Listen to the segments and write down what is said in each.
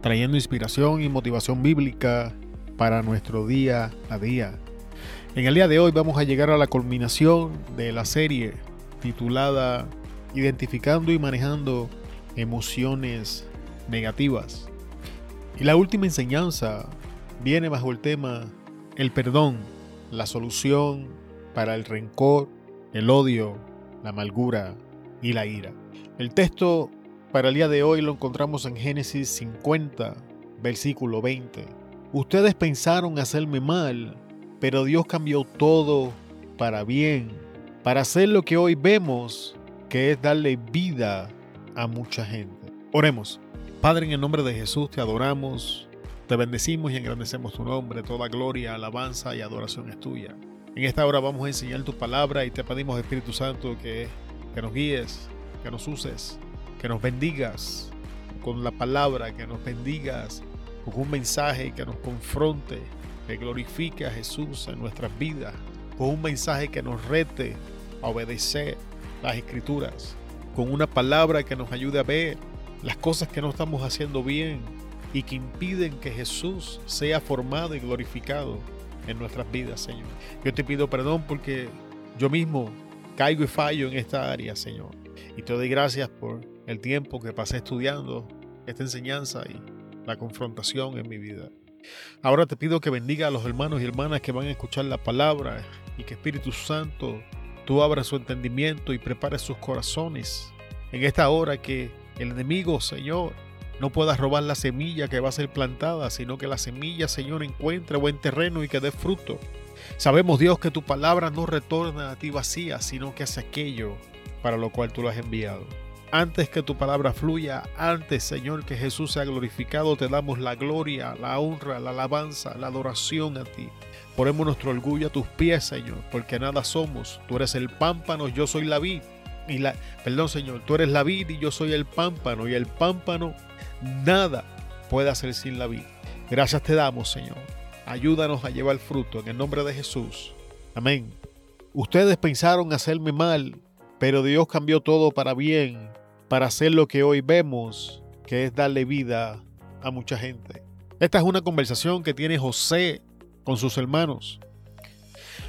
trayendo inspiración y motivación bíblica para nuestro día a día. En el día de hoy vamos a llegar a la culminación de la serie titulada Identificando y manejando emociones negativas. Y la última enseñanza viene bajo el tema el perdón, la solución para el rencor, el odio, la amargura y la ira. El texto para el día de hoy lo encontramos en Génesis 50, versículo 20. Ustedes pensaron hacerme mal, pero Dios cambió todo para bien, para hacer lo que hoy vemos, que es darle vida a mucha gente. Oremos. Padre, en el nombre de Jesús te adoramos, te bendecimos y engrandecemos tu nombre. Toda gloria, alabanza y adoración es tuya. En esta hora vamos a enseñar tu palabra y te pedimos, Espíritu Santo, que, que nos guíes, que nos uses que nos bendigas con la palabra, que nos bendigas con un mensaje que nos confronte, que glorifique a Jesús en nuestras vidas, con un mensaje que nos rete a obedecer las escrituras, con una palabra que nos ayude a ver las cosas que no estamos haciendo bien y que impiden que Jesús sea formado y glorificado en nuestras vidas, Señor. Yo te pido perdón porque yo mismo caigo y fallo en esta área, Señor. Y te doy gracias por el tiempo que pasé estudiando esta enseñanza y la confrontación en mi vida. Ahora te pido que bendiga a los hermanos y hermanas que van a escuchar la palabra y que Espíritu Santo tú abras su entendimiento y prepares sus corazones en esta hora que el enemigo, Señor, no pueda robar la semilla que va a ser plantada, sino que la semilla, Señor, encuentre buen terreno y que dé fruto. Sabemos, Dios, que tu palabra no retorna a ti vacía, sino que hace aquello para lo cual tú lo has enviado. Antes que tu palabra fluya, antes, Señor, que Jesús sea glorificado, te damos la gloria, la honra, la alabanza, la adoración a ti. Ponemos nuestro orgullo a tus pies, Señor, porque nada somos. Tú eres el pámpano, yo soy la vid. Y la, perdón, Señor, tú eres la vid y yo soy el pámpano. Y el pámpano nada puede hacer sin la vid. Gracias te damos, Señor. Ayúdanos a llevar fruto en el nombre de Jesús. Amén. Ustedes pensaron hacerme mal, pero Dios cambió todo para bien para hacer lo que hoy vemos, que es darle vida a mucha gente. Esta es una conversación que tiene José con sus hermanos.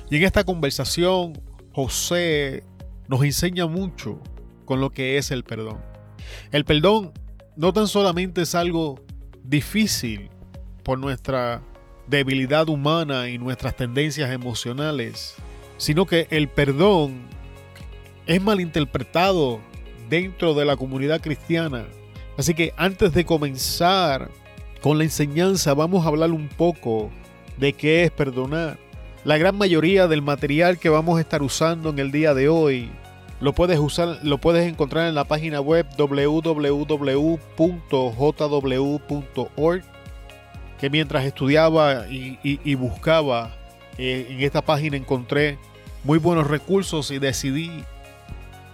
Y en esta conversación José nos enseña mucho con lo que es el perdón. El perdón no tan solamente es algo difícil por nuestra debilidad humana y nuestras tendencias emocionales, sino que el perdón es malinterpretado dentro de la comunidad cristiana. Así que antes de comenzar con la enseñanza, vamos a hablar un poco de qué es perdonar. La gran mayoría del material que vamos a estar usando en el día de hoy lo puedes usar, lo puedes encontrar en la página web www.jw.org. Que mientras estudiaba y, buscaba eh, en esta página encontré muy buenos recursos y decidí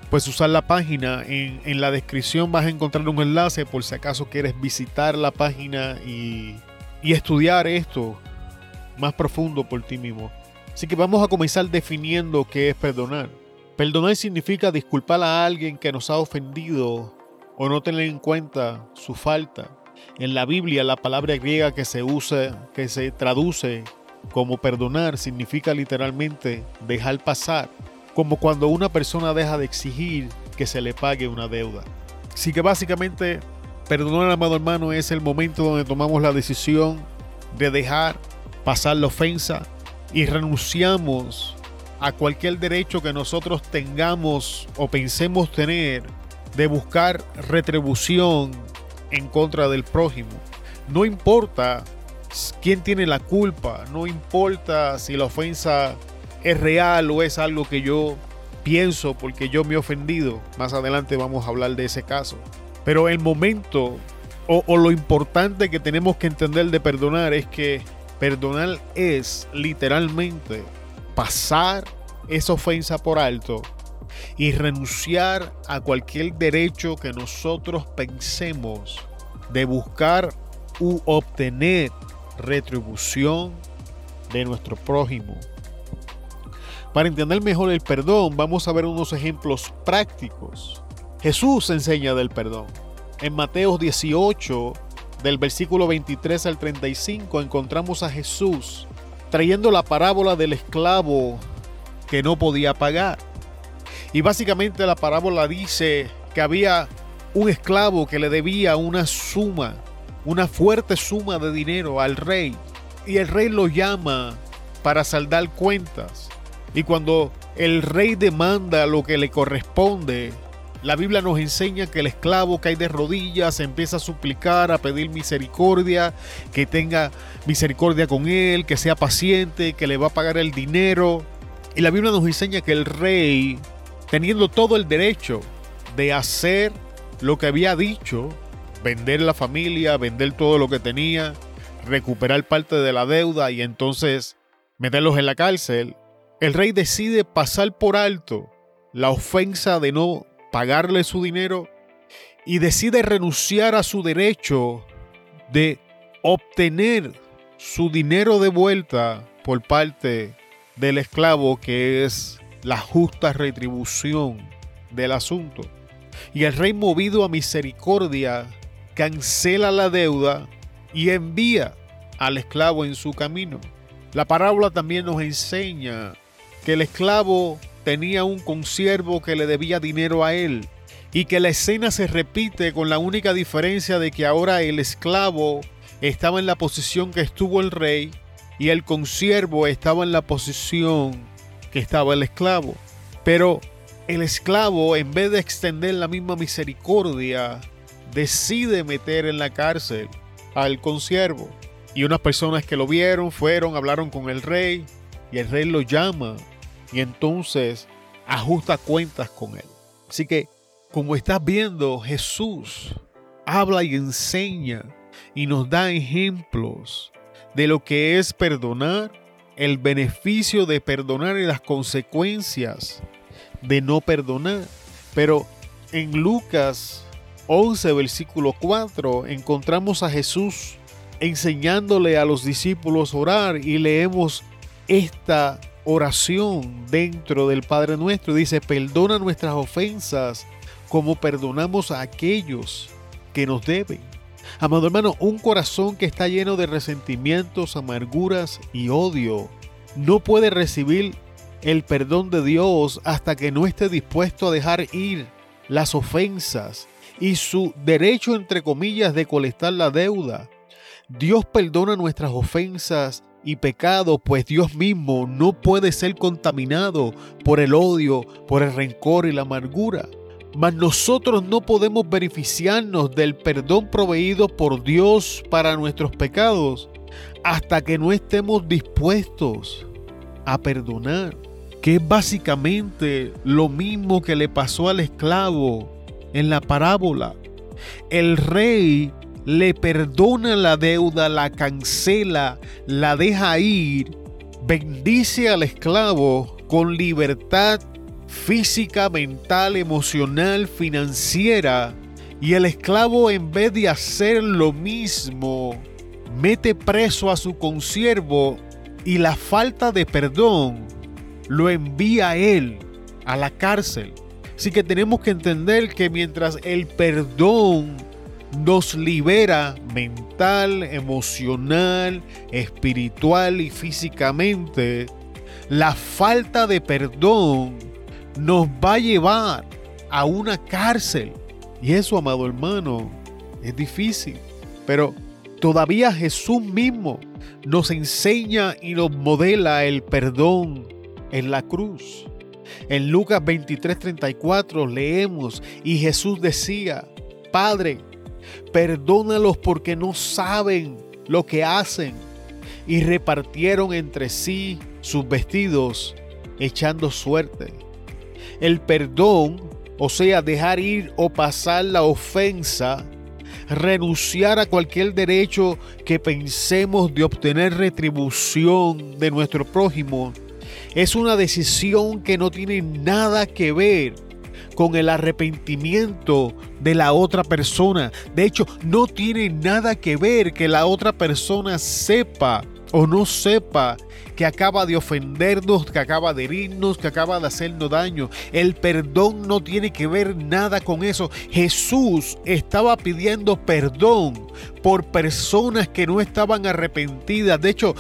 pues usar la página. En, en, la descripción vas a encontrar un enlace por si acaso quieres visitar la página y, y estudiar esto más profundo por ti mismo. Así que vamos a comenzar definiendo qué es perdonar. Perdonar significa disculpar a alguien que nos ha ofendido o no tener en cuenta su falta. En la Biblia la palabra griega que se usa, que se traduce como perdonar significa literalmente dejar pasar como cuando una persona deja de exigir que se le pague una deuda. Así que básicamente, perdonar, amado hermano, es el momento donde tomamos la decisión de dejar pasar la ofensa y renunciamos a cualquier derecho que nosotros tengamos o pensemos tener de buscar retribución en contra del prójimo. No importa quién tiene la culpa, no importa si la ofensa es real o es algo que yo pienso porque yo me he ofendido. Más adelante vamos a hablar de ese caso. Pero el momento o, lo importante que tenemos que entender de perdonar es que perdonar es literalmente pasar esa ofensa por alto y renunciar a cualquier derecho que nosotros pensemos de buscar u obtener retribución de nuestro prójimo. Para entender mejor el perdón, vamos a ver unos ejemplos prácticos. Jesús enseña del perdón. En Mateo 18, del versículo 23 al 35, encontramos a Jesús trayendo la parábola del esclavo que no podía pagar. Y básicamente la parábola dice que había un esclavo que le debía una suma, una fuerte suma de dinero al rey. Y el rey lo llama para saldar cuentas. Y cuando el rey demanda lo que le corresponde, la Biblia nos enseña que el esclavo cae de rodillas, empieza a suplicar, a pedir misericordia, que tenga misericordia con él, que sea paciente, que le va a pagar el dinero. Y la Biblia nos enseña que el rey, teniendo todo el derecho de hacer lo que había dicho, vender la familia, vender todo lo que tenía, recuperar parte de la deuda y entonces meterlos en la cárcel, el rey decide pasar por alto la ofensa de no pagarle su dinero y decide renunciar a su derecho de obtener su dinero de vuelta por parte del esclavo, que es la justa retribución del asunto. Y el rey movido a misericordia cancela la deuda y envía al esclavo en su camino. La parábola también nos enseña que el esclavo tenía un consiervo que le debía dinero a él y que la escena se repite con la única diferencia de que ahora el esclavo estaba en la posición que estuvo el rey y el consiervo estaba en la posición que estaba el esclavo. Pero el esclavo, en vez de extender la misma misericordia, decide meter en la cárcel al consiervo. Y unas personas que lo vieron fueron, hablaron con el rey y el rey lo llama y entonces ajusta cuentas con él. Así que, como estás viendo, Jesús habla y enseña y nos da ejemplos de lo que es perdonar, el beneficio de perdonar y las consecuencias de no perdonar. Pero en Lucas 11, versículo 4, encontramos a Jesús enseñándole a los discípulos a orar y leemos esta oración dentro del Padre Nuestro. Dice, perdona nuestras ofensas como perdonamos a aquellos que nos deben. Amado hermano, un corazón que está lleno de resentimientos, amarguras y odio no puede recibir el perdón de Dios hasta que no esté dispuesto a dejar ir las ofensas y su derecho, entre comillas, de colectar la deuda. Dios perdona nuestras ofensas y pecados, pues Dios mismo no puede ser contaminado por el odio, por el rencor y la amargura. Mas nosotros no podemos beneficiarnos del perdón proveído por Dios para nuestros pecados hasta que no estemos dispuestos a perdonar, que es básicamente lo mismo que le pasó al esclavo en la parábola. El rey le perdona la deuda, la cancela, la deja ir, bendice al esclavo con libertad física, mental, emocional, financiera, y el esclavo en vez de hacer lo mismo, mete preso a su consiervo y la falta de perdón lo envía a él a la cárcel. Así que tenemos que entender que mientras el perdón nos libera mental, emocional, espiritual y físicamente, la falta de perdón nos va a llevar a una cárcel. Y eso, amado hermano, es difícil. Pero todavía Jesús mismo nos enseña y nos modela el perdón en la cruz. En Lucas 23:34 leemos y Jesús decía, Padre, perdónalos porque no saben lo que hacen. Y repartieron entre sí sus vestidos echando suerte. El perdón, o sea, dejar ir o pasar la ofensa, renunciar a cualquier derecho que pensemos de obtener retribución de nuestro prójimo es una decisión que no tiene nada que ver con el arrepentimiento de la otra persona. De hecho, no tiene nada que ver que la otra persona sepa o no sepa que acaba de ofendernos, que acaba de herirnos, que acaba de hacernos daño. El perdón no tiene que ver nada con eso. Jesús estaba pidiendo perdón por personas que no estaban arrepentidas. De hecho,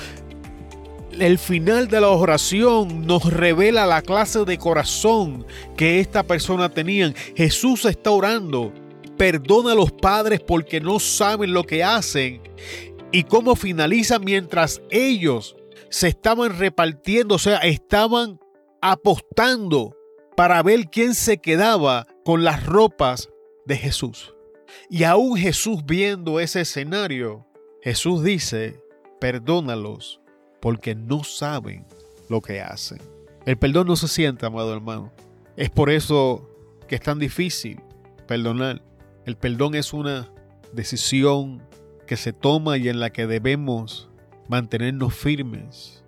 el final de la oración nos revela la clase de corazón que esta persona tenía. Jesús está orando. Perdona a los padres porque no saben lo que hacen. Y cómo finaliza mientras ellos se estaban repartiendo, o sea, estaban apostando para ver quién se quedaba con las ropas de Jesús. Y aún Jesús viendo ese escenario, Jesús dice, perdónalos porque no saben lo que hacen. El perdón no se siente, amado hermano. Es por eso que es tan difícil perdonar. El perdón es una decisión que se toma y en la que debemos mantenernos firmes.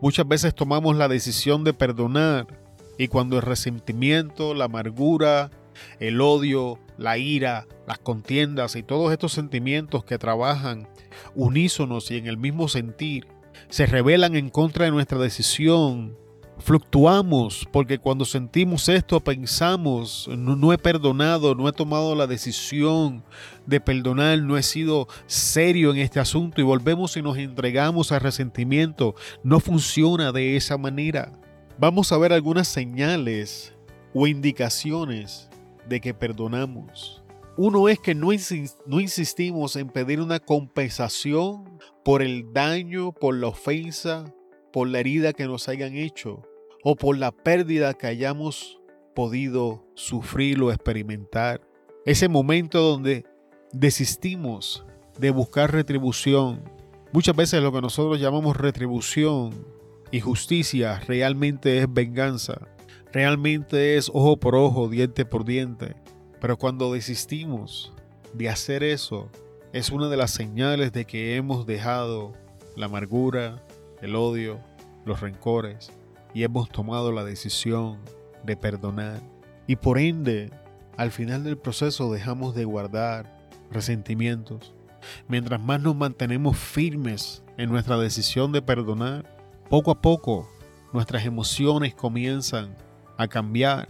Muchas veces tomamos la decisión de perdonar y cuando el resentimiento, la amargura, el odio, la ira, las contiendas y todos estos sentimientos que trabajan unísonos y en el mismo sentir se rebelan en contra de nuestra decisión fluctuamos porque cuando sentimos esto pensamos, no, he perdonado, no he tomado la decisión de perdonar, no he sido serio en este asunto y volvemos y nos entregamos al resentimiento. No funciona de esa manera. Vamos a ver algunas señales o indicaciones de que perdonamos. Uno es que no, no insistimos en pedir una compensación por el daño, por la ofensa, por la herida que nos hayan hecho o por la pérdida que hayamos podido sufrir o experimentar. Ese momento donde desistimos de buscar retribución. Muchas veces lo que nosotros llamamos retribución y justicia realmente es venganza. Realmente es ojo por ojo, diente por diente. Pero cuando desistimos de hacer eso, es una de las señales de que hemos dejado la amargura, el odio, los rencores y hemos tomado la decisión de perdonar. Y por ende, al final del proceso dejamos de guardar resentimientos. Mientras más nos mantenemos firmes en nuestra decisión de perdonar, poco a poco nuestras emociones comienzan a cambiar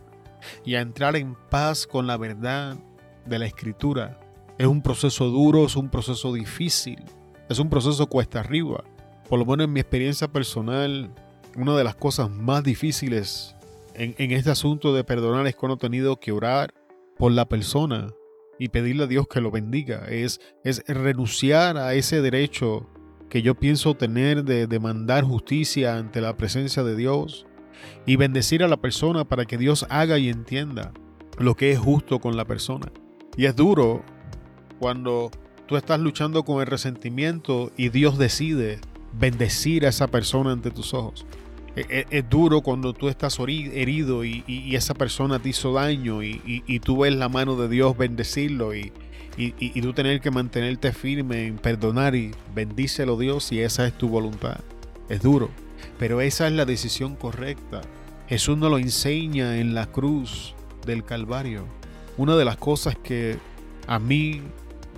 y a entrar en paz con la verdad de la escritura. Es un proceso duro, es un proceso difícil, es un proceso cuesta arriba. Por lo menos en mi experiencia personal, una de las cosas más difíciles en, este asunto de perdonar es cuando he tenido que orar por la persona y pedirle a Dios que lo bendiga. Es, es renunciar a ese derecho que yo pienso tener de demandar justicia ante la presencia de Dios y bendecir a la persona para que Dios haga y entienda lo que es justo con la persona. Y es duro cuando tú estás luchando con el resentimiento y Dios decide bendecir a esa persona ante tus ojos. E, e, es, duro cuando tú estás herido y, esa persona te hizo daño y, tú ves la mano de Dios bendecirlo y, tú tener que mantenerte firme en perdonar y bendícelo Dios si esa es tu voluntad. Es duro, pero esa es la decisión correcta. Jesús nos lo enseña en la cruz del Calvario. Una de las cosas que a mí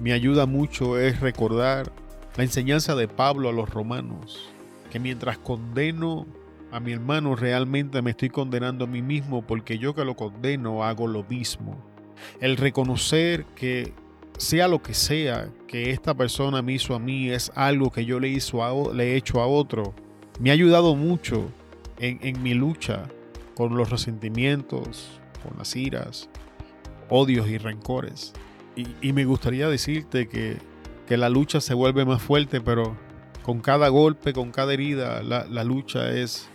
me ayuda mucho es recordar la enseñanza de Pablo a los romanos, que mientras condeno a mi hermano, realmente me estoy condenando a mí mismo porque yo que lo condeno hago lo mismo. El reconocer que sea lo que sea que esta persona me hizo a mí es algo que yo le, hizo a, le he hecho a otro, me ha ayudado mucho en, mi lucha con los resentimientos, con las iras, odios y rencores. Y, me gustaría decirte que, que, la lucha se vuelve más fuerte, pero con cada golpe, con cada herida, la, la lucha es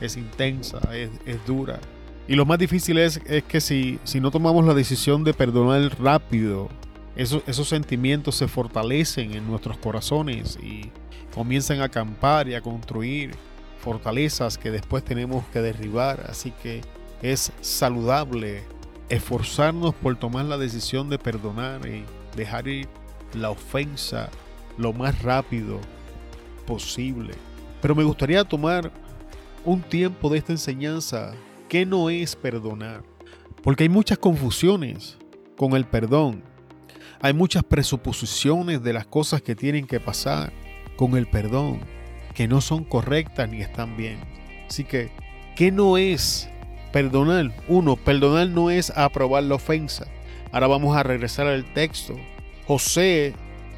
es intensa, es, dura. Y lo más difícil es, es que si, si, no tomamos la decisión de perdonar rápido, esos, esos sentimientos se fortalecen en nuestros corazones y comienzan a acampar y a construir fortalezas que después tenemos que derribar. Así que es saludable esforzarnos por tomar la decisión de perdonar y dejar ir la ofensa lo más rápido posible. Pero me gustaría tomar un tiempo de esta enseñanza que no es perdonar. Porque hay muchas confusiones con el perdón. Hay muchas presuposiciones de las cosas que tienen que pasar con el perdón que no son correctas ni están bien. Así que, ¿qué no es perdonar? Uno, perdonar no es aprobar la ofensa. Ahora vamos a regresar al texto. José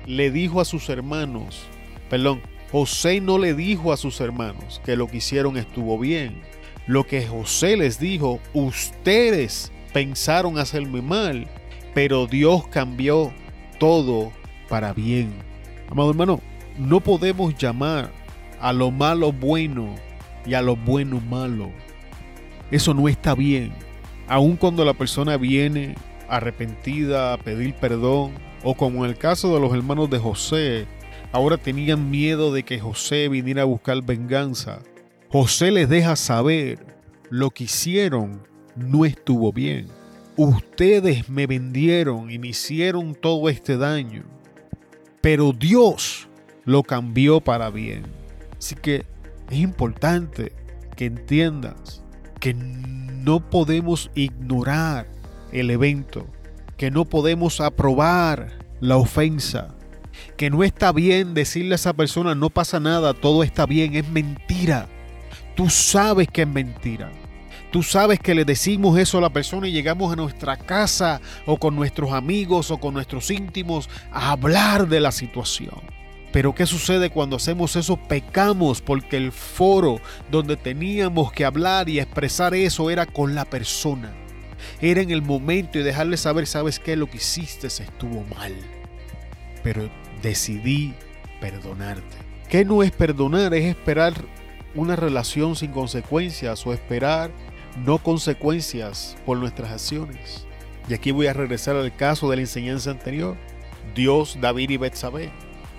le dijo a sus hermanos, perdón, José no le dijo a sus hermanos que lo que hicieron estuvo bien. Lo que José les dijo, ustedes pensaron hacerme mal, pero Dios cambió todo para bien. Amado hermano, no podemos llamar a lo malo bueno y a lo bueno malo. Eso no está bien. Aun cuando la persona viene arrepentida a pedir perdón, o como en el caso de los hermanos de José, ahora tenían miedo de que José viniera a buscar venganza. José les deja saber lo que hicieron no estuvo bien. Ustedes me vendieron y me hicieron todo este daño, pero Dios lo cambió para bien. Así que es importante que entiendas que no podemos ignorar el evento, que no podemos aprobar la ofensa, que no está bien decirle a esa persona no pasa nada, todo está bien, es mentira. Tú sabes que es mentira. Tú sabes que le decimos eso a la persona y llegamos a nuestra casa o con nuestros amigos o con nuestros íntimos a hablar de la situación. Pero ¿qué sucede cuando hacemos eso? Pecamos porque el foro donde teníamos que hablar y expresar eso era con la persona. Era en el momento y dejarle saber, sabes qué, lo que hiciste estuvo mal. Pero decidí perdonarte. ¿Qué no es perdonar? Es esperar una relación sin consecuencias o esperar no consecuencias por nuestras acciones. Y aquí voy a regresar al caso de la enseñanza anterior. Dios, David y Betsabé.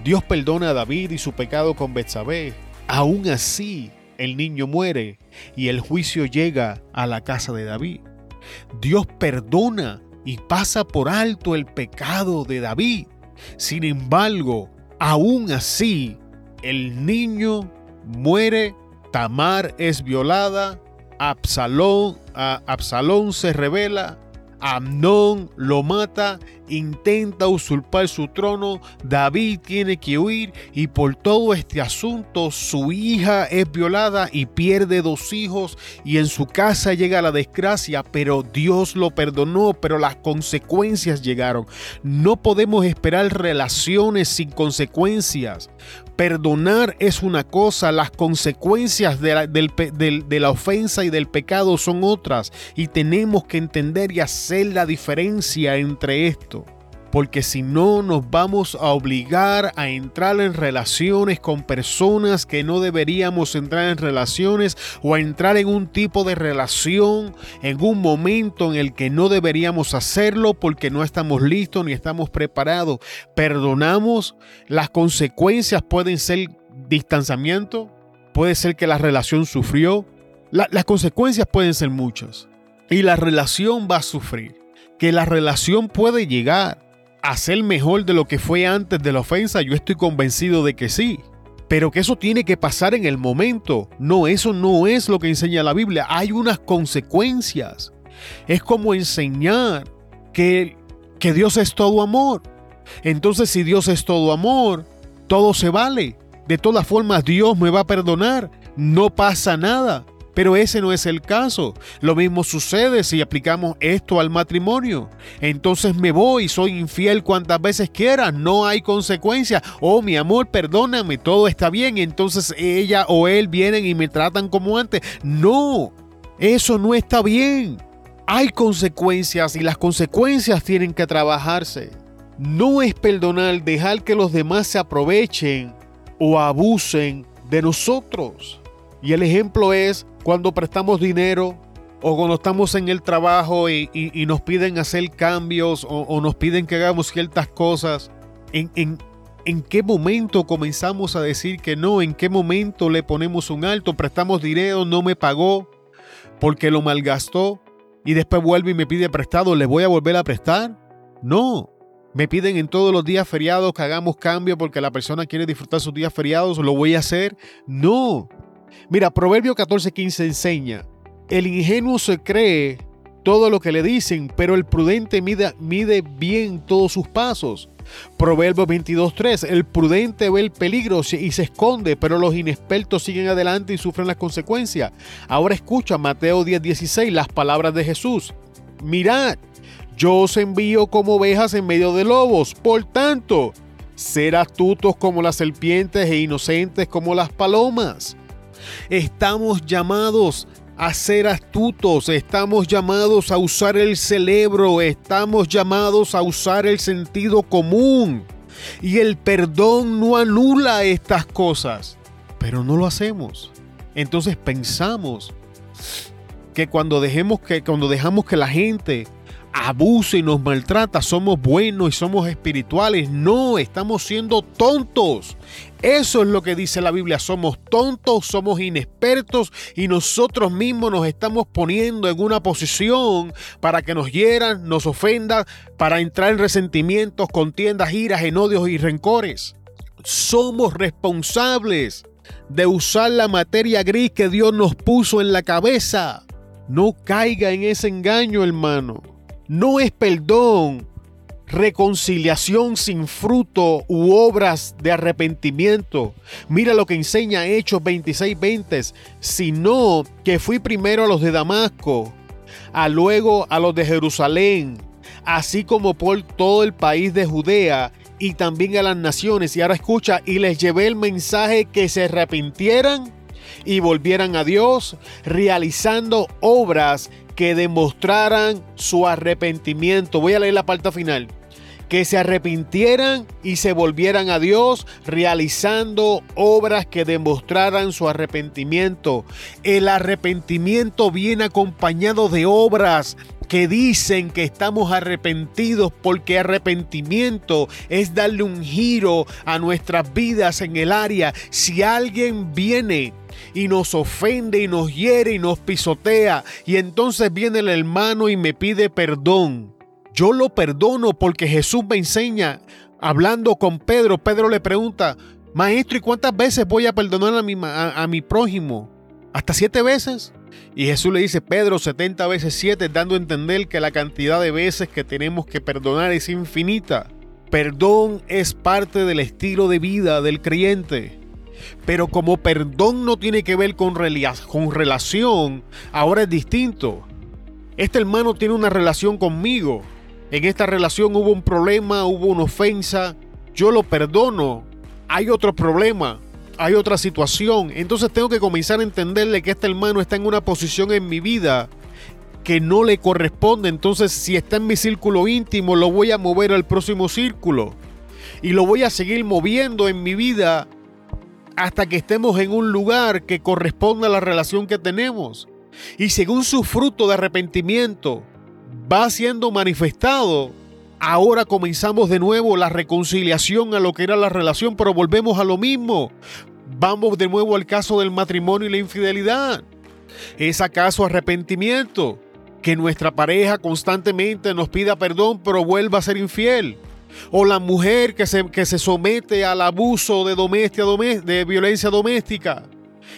Dios perdona a David y su pecado con Betsabé. Aún así, el niño muere y el juicio llega a la casa de David. Dios perdona y pasa por alto el pecado de David. Sin embargo, aún así, el niño muere, Tamar es violada, Absalón, Absalón se revela, Amnón lo mata, intenta usurpar su trono, David tiene que huir y por todo este asunto su hija es violada y pierde dos hijos y en su casa llega la desgracia, pero Dios lo perdonó, pero las consecuencias llegaron. No podemos esperar relaciones sin consecuencias. Perdonar es una cosa, las consecuencias de la, ofensa y del pecado son otras y tenemos que entender y hacer la diferencia entre esto porque si no nos vamos a obligar a entrar en relaciones con personas que no deberíamos entrar en relaciones o a entrar en un tipo de relación en un momento en el que no deberíamos hacerlo porque no estamos listos ni estamos preparados. Perdonamos, las consecuencias pueden ser distanciamiento, puede ser que la relación sufrió, las consecuencias pueden ser muchas y la relación va a sufrir, que la relación puede llegar a ser mejor de lo que fue antes de la ofensa? Yo estoy convencido de que sí. Pero que eso tiene que pasar en el momento. No, eso no es lo que enseña la Biblia. Hay unas consecuencias. Es como enseñar que, que Dios es todo amor. Entonces si Dios es todo amor, todo se vale. De todas formas Dios me va a perdonar. No pasa nada. Pero ese no es el caso. Lo mismo sucede si aplicamos esto al matrimonio. Entonces me voy, soy infiel cuantas veces quiera, no hay consecuencia. Oh, mi amor, perdóname, todo está bien. Entonces ella o él vienen y me tratan como antes. No, eso no está bien. Hay consecuencias y las consecuencias tienen que trabajarse. No es perdonar dejar que los demás se aprovechen o abusen de nosotros. Y el ejemplo es cuando prestamos dinero o cuando estamos en el trabajo y, nos piden hacer cambios o, nos piden que hagamos ciertas cosas. ¿En, qué momento comenzamos a decir que no? ¿En qué momento le ponemos un alto? Prestamos dinero, no me pagó porque lo malgastó y después vuelve y me pide prestado, ¿le voy a volver a prestar? No, Me piden en todos los días feriados que hagamos cambio porque la persona quiere disfrutar sus días feriados, ¿lo voy a hacer? No. Mira, Proverbio 14:15 enseña, el ingenuo se cree todo lo que le dicen, pero el prudente mide, mide bien todos sus pasos. Proverbio 22.3, el prudente ve el peligro y se esconde, pero los inexpertos siguen adelante y sufren las consecuencias. Ahora escucha Mateo 10.16, las palabras de Jesús. Mirad, yo os envío como ovejas en medio de lobos, por tanto, ser astutos como las serpientes e inocentes como las palomas. Estamos llamados a ser astutos, estamos llamados a usar el cerebro, estamos llamados a usar el sentido común. Y el perdón no anula estas cosas, pero no lo hacemos. Entonces pensamos que cuando dejemos que cuando dejamos que la gente abuse y nos maltrata, somos buenos y somos espirituales. No, estamos siendo tontos. Eso es lo que dice la Biblia. Somos tontos, somos inexpertos y nosotros mismos nos estamos poniendo en una posición para que nos hieran, nos ofendan, para entrar en resentimientos, contiendas, iras, en odios y rencores. Somos responsables de usar la materia gris que Dios nos puso en la cabeza. No caiga en ese engaño, hermano no es perdón, reconciliación sin fruto u obras de arrepentimiento. Mira lo que enseña Hechos 26:20, sino que fui primero a los de Damasco, a luego a los de Jerusalén, así como por todo el país de Judea y también a las naciones. Y ahora escucha, y les llevé el mensaje que se arrepintieran y volvieran a Dios, realizando obras que demostraran su arrepentimiento. Voy a leer la parte final. Que se arrepintieran y se volvieran a Dios realizando obras que demostraran su arrepentimiento. El arrepentimiento viene acompañado de obras que dicen que estamos arrepentidos porque arrepentimiento es darle un giro a nuestras vidas en el área. Si alguien viene y nos ofende y nos hiere y nos pisotea y entonces viene el hermano y me pide perdón. Yo lo perdono porque Jesús me enseña, hablando con Pedro, Pedro le pregunta, Maestro, ¿y cuántas veces voy a perdonar a mi, a, mi prójimo? ¿Hasta siete veces? Y Jesús le dice, Pedro, 70 veces siete, dando a entender que la cantidad de veces que tenemos que perdonar es infinita. Perdón es parte del estilo de vida del creyente. Pero como perdón no tiene que ver con, con relación, ahora es distinto. Este hermano tiene una relación conmigo. En esta relación hubo un problema, hubo una ofensa. Yo lo perdono. Hay otro problema, hay otra situación. Entonces tengo que comenzar a entenderle que este hermano está en una posición en mi vida que no le corresponde. Entonces si está en mi círculo íntimo, lo voy a mover al próximo círculo. Y lo voy a seguir moviendo en mi vida hasta que estemos en un lugar que corresponda a la relación que tenemos. Y según su fruto de arrepentimiento va siendo manifestado, ahora comenzamos de nuevo la reconciliación a lo que era la relación, pero volvemos a lo mismo. Vamos de nuevo al caso del matrimonio y la infidelidad. ¿Es acaso arrepentimiento? Que nuestra pareja constantemente nos pida perdón pero vuelva a ser infiel. O la mujer que se, que se somete al abuso de, doméstica, de violencia doméstica.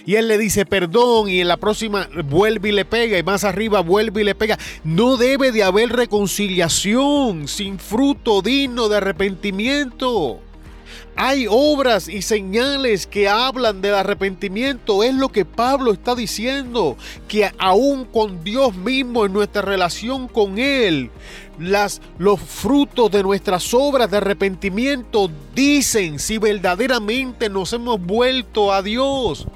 Y él le dice perdón y en la próxima vuelve y le pega y más arriba vuelve y le pega. No debe de haber reconciliación sin fruto digno de arrepentimiento. Hay obras y señales que hablan del arrepentimiento. Es lo que Pablo está diciendo. Que aún con Dios mismo en nuestra relación con Él, las, los frutos de nuestras obras de arrepentimiento dicen si verdaderamente nos hemos vuelto a Dios.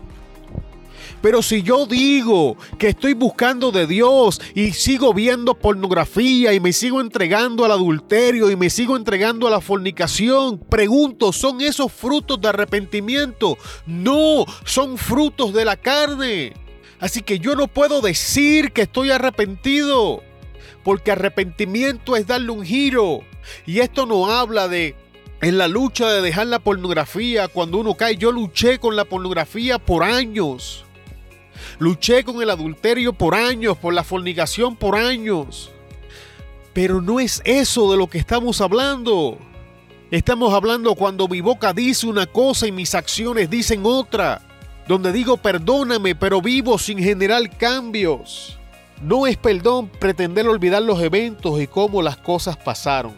Pero si yo digo que estoy buscando de Dios y sigo viendo pornografía y me sigo entregando al adulterio y me sigo entregando a la fornicación, pregunto, ¿son esos frutos de arrepentimiento? No, son frutos de la carne. Así que yo no puedo decir que estoy arrepentido, porque arrepentimiento es darle un giro. Y esto no habla de en la lucha de dejar la pornografía cuando uno cae. Yo luché con la pornografía por años. Luché con el adulterio por años, por la fornicación por años. Pero no es eso de lo que estamos hablando. Estamos hablando cuando mi boca dice una cosa y mis acciones dicen otra. Donde digo perdóname, pero vivo sin generar cambios. No es perdón pretender olvidar los eventos y cómo las cosas pasaron.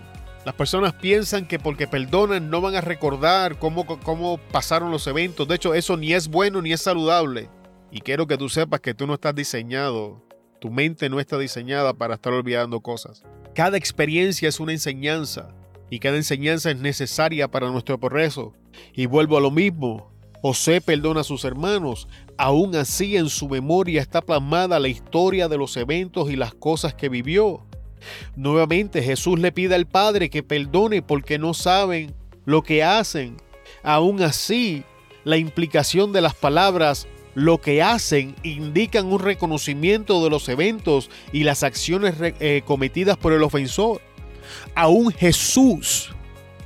Las personas piensan que porque perdonan no van a recordar cómo, cómo pasaron los eventos. De hecho, eso ni es bueno ni es saludable. Y quiero que tú sepas que tú no estás diseñado, tu mente no está diseñada para estar olvidando cosas. Cada experiencia es una enseñanza y cada enseñanza es necesaria para nuestro progreso. Y vuelvo a lo mismo, José perdona a sus hermanos. Aún así en su memoria está plasmada la historia de los eventos y las cosas que vivió. Nuevamente Jesús le pide al Padre que perdone porque no saben lo que hacen. Aún así, la implicación de las palabras lo que hacen indican un reconocimiento de los eventos y las acciones eh, cometidas por el ofensor. Aún Jesús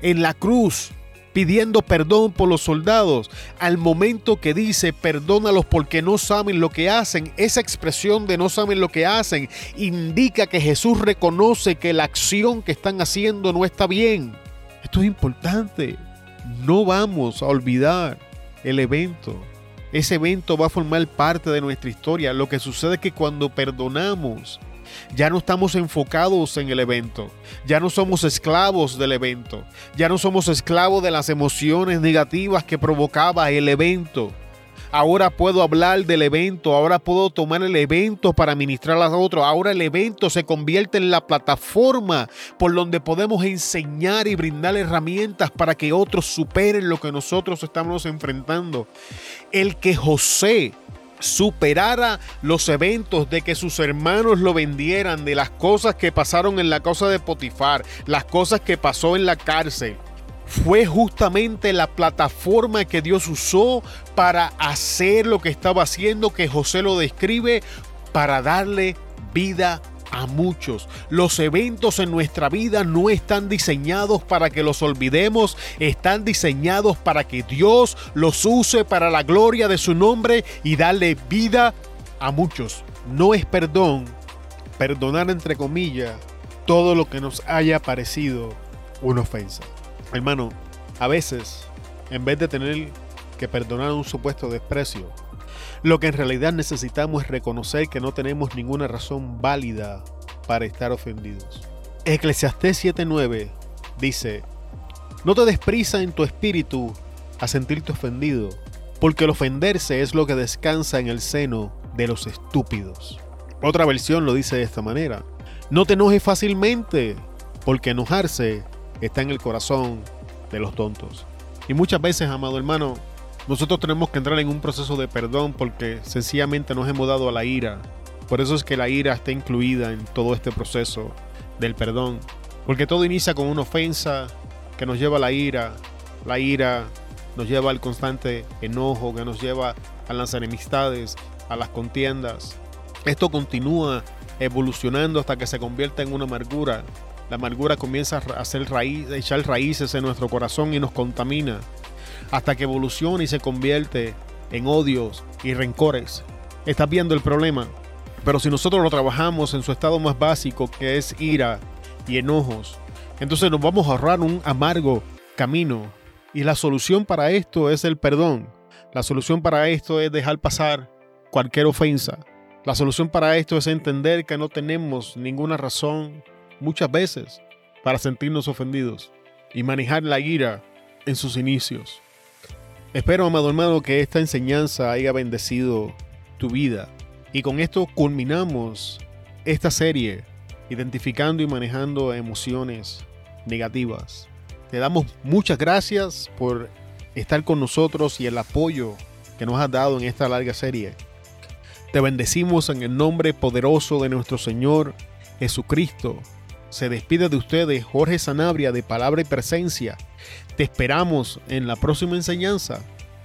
en la cruz pidiendo perdón por los soldados, al momento que dice perdónalos porque no saben lo que hacen, esa expresión de no saben lo que hacen indica que Jesús reconoce que la acción que están haciendo no está bien. Esto es importante. No vamos a olvidar el evento. Ese evento va a formar parte de nuestra historia. Lo que sucede es que cuando perdonamos, ya no estamos enfocados en el evento. Ya no somos esclavos del evento. Ya no somos esclavos de las emociones negativas que provocaba el evento. Ahora puedo hablar del evento, ahora puedo tomar el evento para ministrar a otros. Ahora el evento se convierte en la plataforma por donde podemos enseñar y brindar herramientas para que otros superen lo que nosotros estamos enfrentando. El que José superara los eventos de que sus hermanos lo vendieran, de las cosas que pasaron en la casa de Potifar, las cosas que pasó en la cárcel. Fue justamente la plataforma que Dios usó para hacer lo que estaba haciendo, que José lo describe, para darle vida a muchos. Los eventos en nuestra vida no están diseñados para que los olvidemos, están diseñados para que Dios los use para la gloria de su nombre y darle vida a muchos. No es perdón, perdonar entre comillas, todo lo que nos haya parecido una ofensa. Hermano, a veces, en vez de tener que perdonar un supuesto desprecio, lo que en realidad necesitamos es reconocer que no tenemos ninguna razón válida para estar ofendidos. Eclesiastés 7:9 dice, no te des prisa en tu espíritu a sentirte ofendido, porque el ofenderse es lo que descansa en el seno de los estúpidos. Otra versión lo dice de esta manera, no te enojes fácilmente, porque enojarse está en el corazón de los tontos. Y muchas veces, amado hermano, nosotros tenemos que entrar en un proceso de perdón porque sencillamente nos hemos dado a la ira. Por eso es que la ira está incluida en todo este proceso del perdón. Porque todo inicia con una ofensa que nos lleva a la ira. La ira nos lleva al constante enojo, que nos lleva a las enemistades, a las contiendas. Esto continúa evolucionando hasta que se convierte en una amargura. La amargura comienza a hacer raíz, a echar raíces en nuestro corazón y nos contamina hasta que evoluciona y se convierte en odios y rencores. Estás viendo el problema. Pero si nosotros lo trabajamos en su estado más básico, que es ira y enojos, entonces nos vamos a ahorrar un amargo camino. Y la solución para esto es el perdón. La solución para esto es dejar pasar cualquier ofensa. La solución para esto es entender que no tenemos ninguna razón muchas veces para sentirnos ofendidos y manejar la ira en sus inicios. Espero, amado hermano, que esta enseñanza haya bendecido tu vida. Y con esto culminamos esta serie, identificando y manejando emociones negativas. Te damos muchas gracias por estar con nosotros y el apoyo que nos has dado en esta larga serie. Te bendecimos en el nombre poderoso de nuestro Señor Jesucristo. Se despide de ustedes Jorge Sanabria de Palabra y Presencia te esperamos en la próxima enseñanza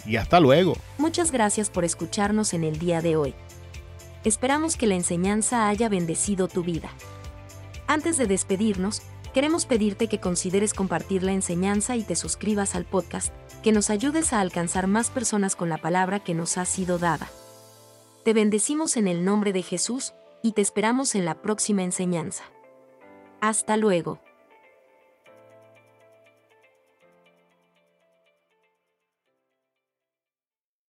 y hasta luego. Muchas gracias por escucharnos en el día de hoy. Esperamos que la enseñanza haya bendecido tu vida. Antes de despedirnos, queremos pedirte que consideres compartir la enseñanza y te suscribas al podcast, que nos ayudes a alcanzar más personas con la palabra que nos ha sido dada. Te bendecimos en el nombre de Jesús y te esperamos en la próxima enseñanza. Hasta luego.